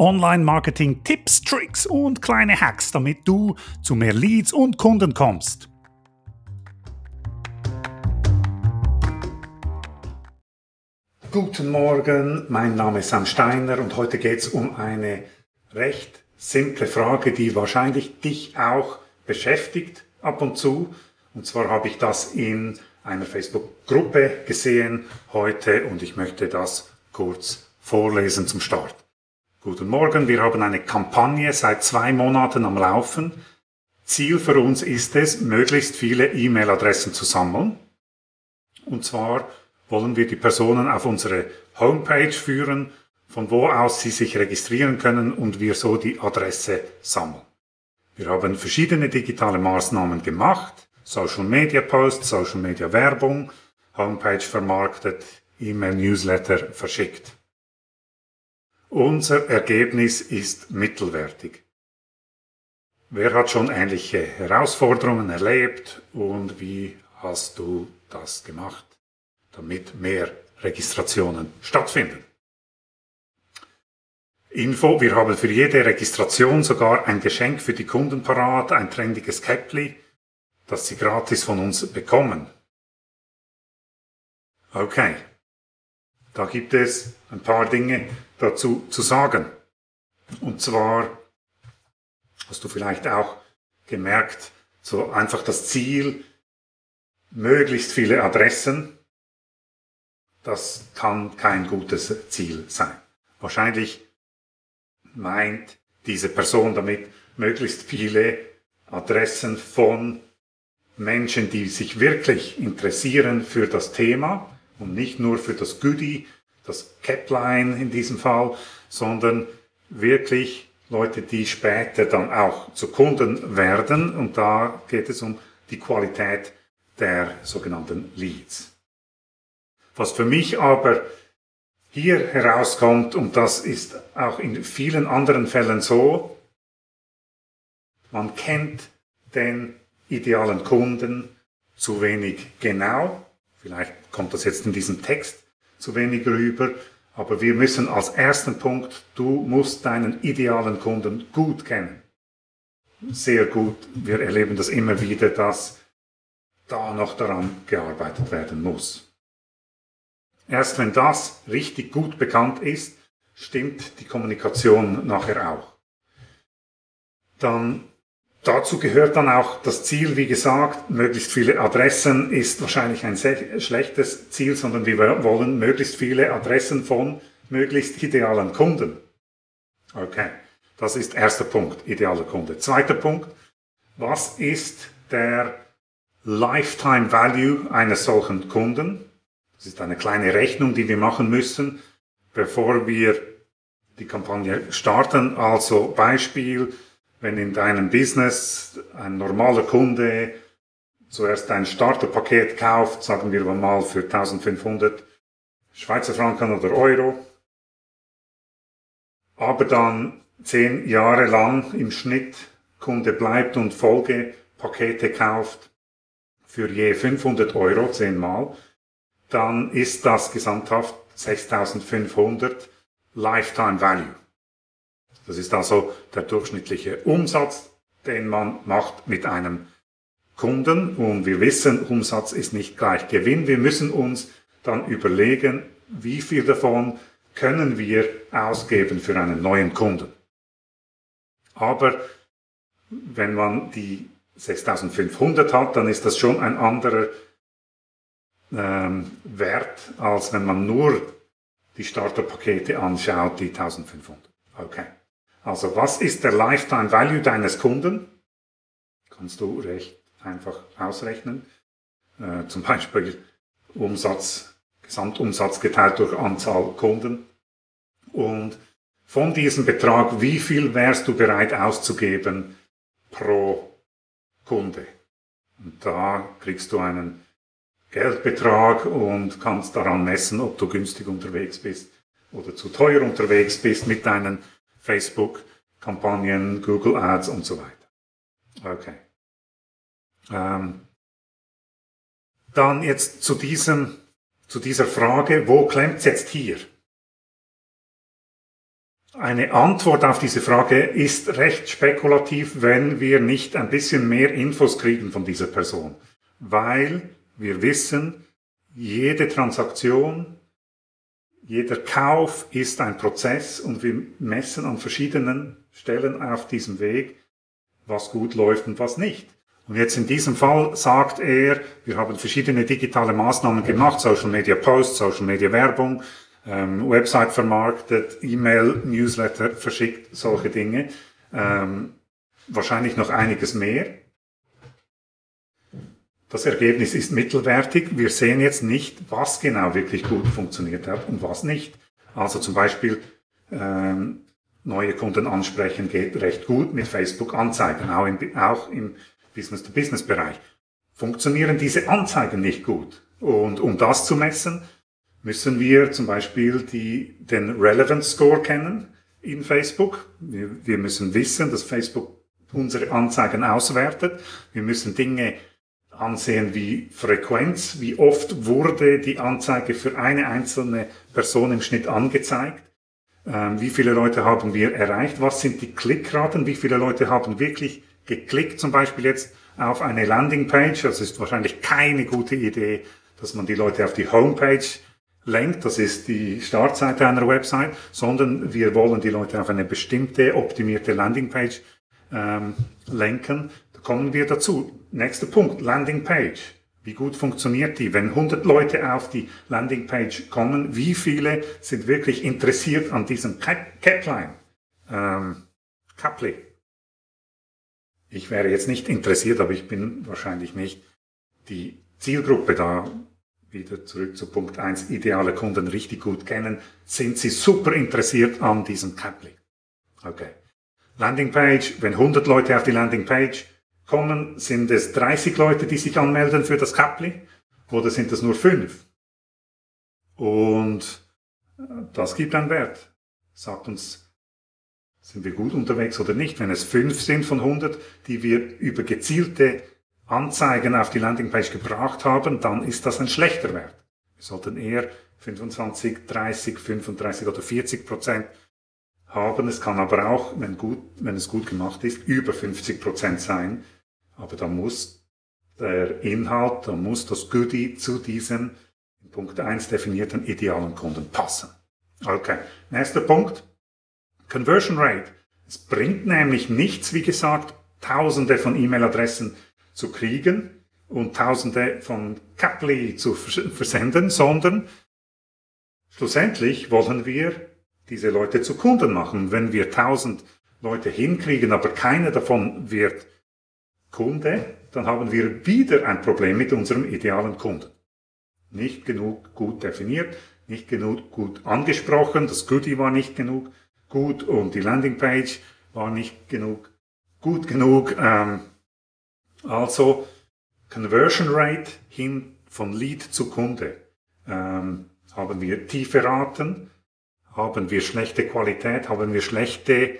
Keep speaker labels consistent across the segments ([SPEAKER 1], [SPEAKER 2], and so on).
[SPEAKER 1] Online-Marketing, Tipps, Tricks und kleine Hacks, damit du zu mehr Leads und Kunden kommst. Guten Morgen, mein Name ist Sam Steiner und heute geht es um eine recht simple Frage, die wahrscheinlich dich auch beschäftigt ab und zu. Und zwar habe ich das in einer Facebook-Gruppe gesehen heute und ich möchte das kurz vorlesen zum Start. Guten Morgen, wir haben eine Kampagne seit zwei Monaten am Laufen. Ziel für uns ist es, möglichst viele E-Mail-Adressen zu sammeln. Und zwar wollen wir die Personen auf unsere Homepage führen, von wo aus sie sich registrieren können und wir so die Adresse sammeln. Wir haben verschiedene digitale Maßnahmen gemacht. Social Media Posts, Social Media Werbung, Homepage vermarktet, E-Mail Newsletter verschickt. Unser Ergebnis ist mittelwertig. Wer hat schon ähnliche Herausforderungen erlebt und wie hast du das gemacht, damit mehr Registrationen stattfinden? Info, wir haben für jede Registration sogar ein Geschenk für die Kunden parat, ein trendiges Käppli, das sie gratis von uns bekommen. Okay, da gibt es ein paar Dinge dazu zu sagen. Und zwar hast du vielleicht auch gemerkt, so einfach das Ziel, möglichst viele Adressen, das kann kein gutes Ziel sein. Wahrscheinlich meint diese Person damit möglichst viele Adressen von Menschen, die sich wirklich interessieren für das Thema und nicht nur für das Goodie, das Capline in diesem Fall, sondern wirklich Leute, die später dann auch zu Kunden werden. Und da geht es um die Qualität der sogenannten Leads. Was für mich aber hier herauskommt, und das ist auch in vielen anderen Fällen so, man kennt den idealen Kunden zu wenig genau. Vielleicht kommt das jetzt in diesem Text zu wenig rüber. Aber wir müssen als ersten Punkt, du musst deinen idealen Kunden gut kennen. Sehr gut. Wir erleben das immer wieder, dass da noch daran gearbeitet werden muss. Erst wenn das richtig gut bekannt ist, stimmt die Kommunikation nachher auch. Dann Dazu gehört dann auch das Ziel, wie gesagt, möglichst viele Adressen ist wahrscheinlich ein sehr schlechtes Ziel, sondern wir wollen möglichst viele Adressen von möglichst idealen Kunden. Okay, das ist erster Punkt, idealer Kunde. Zweiter Punkt, was ist der Lifetime Value eines solchen Kunden? Das ist eine kleine Rechnung, die wir machen müssen, bevor wir die Kampagne starten. Also Beispiel, wenn in deinem Business ein normaler Kunde zuerst ein Starterpaket kauft, sagen wir mal für 1500 Schweizer Franken oder Euro, aber dann zehn Jahre lang im Schnitt Kunde bleibt und Folgepakete kauft für je 500 Euro zehnmal, dann ist das gesamthaft 6500 Lifetime Value. Das ist also der durchschnittliche Umsatz, den man macht mit einem Kunden. Und wir wissen, Umsatz ist nicht gleich Gewinn. Wir müssen uns dann überlegen, wie viel davon können wir ausgeben für einen neuen Kunden. Aber wenn man die 6500 hat, dann ist das schon ein anderer ähm, Wert, als wenn man nur die Starterpakete anschaut, die 1500. Okay. Also was ist der Lifetime Value deines Kunden? Kannst du recht einfach ausrechnen. Äh, zum Beispiel Umsatz, Gesamtumsatz geteilt durch Anzahl Kunden. Und von diesem Betrag, wie viel wärst du bereit auszugeben pro Kunde? Und da kriegst du einen Geldbetrag und kannst daran messen, ob du günstig unterwegs bist oder zu teuer unterwegs bist mit deinen Facebook-Kampagnen, Google Ads und so weiter. Okay. Ähm, dann jetzt zu diesem, zu dieser Frage, wo klemmt es jetzt hier? eine Antwort auf diese Frage ist recht spekulativ, wenn wir nicht ein bisschen mehr Infos kriegen von dieser Person. Weil wir wissen, jede Transaktion, jeder Kauf ist ein Prozess und wir messen an verschiedenen Stellen auf diesem Weg, was gut läuft und was nicht. Und jetzt in diesem Fall sagt er, wir haben verschiedene digitale Maßnahmen gemacht, Social Media Posts, Social Media Werbung, ähm, Website vermarktet, E-Mail, Newsletter verschickt, solche Dinge. Ähm, wahrscheinlich noch einiges mehr. Das Ergebnis ist mittelwertig. Wir sehen jetzt nicht, was genau wirklich gut funktioniert hat und was nicht. Also zum Beispiel ähm, neue Kunden ansprechen geht recht gut mit Facebook-Anzeigen, auch im, auch im Business-to-Business-Bereich. Funktionieren diese Anzeigen nicht gut? Und um das zu messen, müssen wir zum Beispiel die, den Relevance Score kennen in Facebook. Wir, wir müssen wissen, dass Facebook unsere Anzeigen auswertet. Wir müssen Dinge ansehen wie Frequenz, wie oft wurde die Anzeige für eine einzelne Person im Schnitt angezeigt, ähm, wie viele Leute haben wir erreicht, was sind die Klickraten, wie viele Leute haben wirklich geklickt, zum Beispiel jetzt auf eine Landingpage. Das ist wahrscheinlich keine gute Idee, dass man die Leute auf die Homepage lenkt, das ist die Startseite einer Website, sondern wir wollen die Leute auf eine bestimmte optimierte Landingpage ähm, lenken. Kommen wir dazu. Nächster Punkt, Landingpage. Wie gut funktioniert die? Wenn 100 Leute auf die Landingpage kommen, wie viele sind wirklich interessiert an diesem Capline? Ähm, Capli. Ich wäre jetzt nicht interessiert, aber ich bin wahrscheinlich nicht die Zielgruppe da wieder zurück zu Punkt 1, ideale Kunden richtig gut kennen, sind sie super interessiert an diesem Capli. Okay. Landingpage, wenn 100 Leute auf die Landingpage kommen, sind es 30 Leute, die sich anmelden für das Capli oder sind es nur 5? Und äh, das gibt einen Wert. Sagt uns, sind wir gut unterwegs oder nicht. Wenn es 5 sind von 100, die wir über gezielte Anzeigen auf die Landingpage gebracht haben, dann ist das ein schlechter Wert. Wir sollten eher 25, 30, 35 oder 40 Prozent haben. Es kann aber auch, wenn, gut, wenn es gut gemacht ist, über 50 Prozent sein. Aber da muss der Inhalt, da muss das Goodie zu diesem in Punkt 1 definierten idealen Kunden passen. Okay, nächster Punkt. Conversion Rate. Es bringt nämlich nichts, wie gesagt, tausende von E-Mail-Adressen zu kriegen und Tausende von Capli zu versenden, sondern schlussendlich wollen wir diese Leute zu Kunden machen. Wenn wir tausend Leute hinkriegen, aber keiner davon wird Kunde, dann haben wir wieder ein Problem mit unserem idealen Kunden. Nicht genug gut definiert, nicht genug gut angesprochen, das Goodie war nicht genug gut und die Landingpage war nicht genug gut genug. Ähm, also Conversion Rate hin von Lead zu Kunde. Ähm, haben wir tiefe Raten, haben wir schlechte Qualität, haben wir schlechte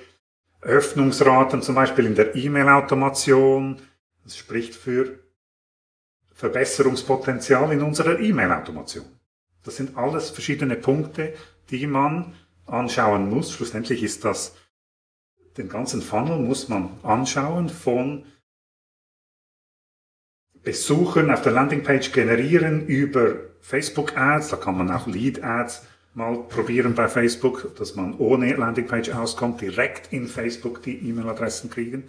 [SPEAKER 1] Öffnungsraten, zum Beispiel in der E-Mail-Automation. Das spricht für Verbesserungspotenzial in unserer E-Mail-Automation. Das sind alles verschiedene Punkte, die man anschauen muss. Schlussendlich ist das, den ganzen Funnel muss man anschauen von Besuchern auf der Landingpage generieren über Facebook Ads. Da kann man auch Lead Ads mal probieren bei Facebook, dass man ohne Landingpage auskommt, direkt in Facebook die E-Mail-Adressen kriegen.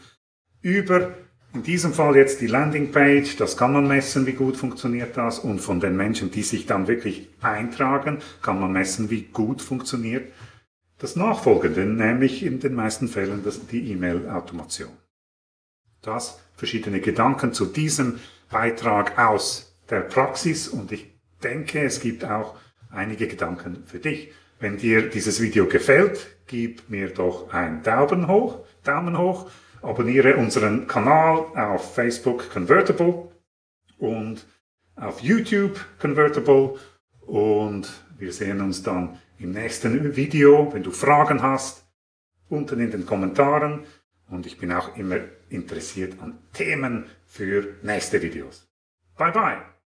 [SPEAKER 1] Über, in diesem Fall jetzt die Landingpage, das kann man messen, wie gut funktioniert das. Und von den Menschen, die sich dann wirklich eintragen, kann man messen, wie gut funktioniert das Nachfolgende, nämlich in den meisten Fällen das, die E-Mail-Automation. Das verschiedene Gedanken zu diesem Beitrag aus der Praxis und ich denke, es gibt auch einige Gedanken für dich. Wenn dir dieses Video gefällt, gib mir doch einen Daumen hoch, Daumen hoch, abonniere unseren Kanal auf Facebook Convertible und auf YouTube Convertible und wir sehen uns dann im nächsten Video. Wenn du Fragen hast, unten in den Kommentaren und ich bin auch immer interessiert an Themen für nächste Videos. Bye bye!